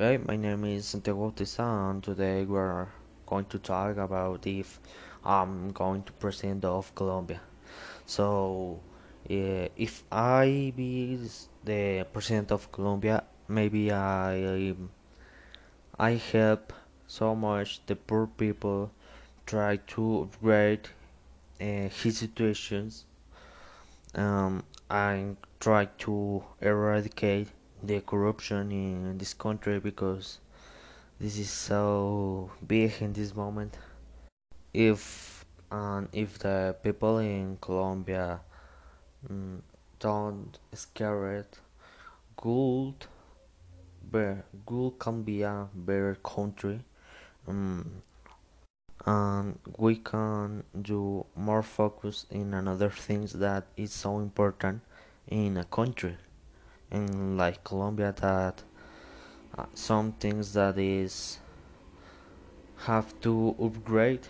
Okay, my name is Santiago Bautista, and today we're going to talk about if I'm going to president of Colombia. So, eh, if I be the president of Colombia, maybe I I help so much the poor people try to upgrade uh, his situations. Um, I try to eradicate the corruption in this country because this is so big in this moment. If and if the people in Colombia mm, don't scare it, good, better, good can be a better country. Um, and we can do more focus in another things that is so important in a country in like Colombia that uh, some things that is have to upgrade